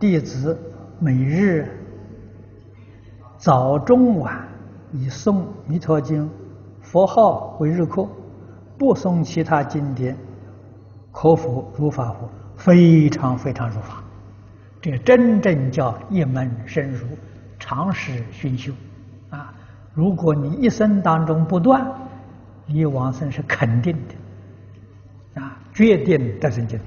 弟子每日早中晚以诵《弥陀经》佛号为日课，不诵其他经典，可否如法佛？非常非常如法。这真正叫一门深入，常识熏修啊！如果你一生当中不断，你往生是肯定的啊，决定得生净土。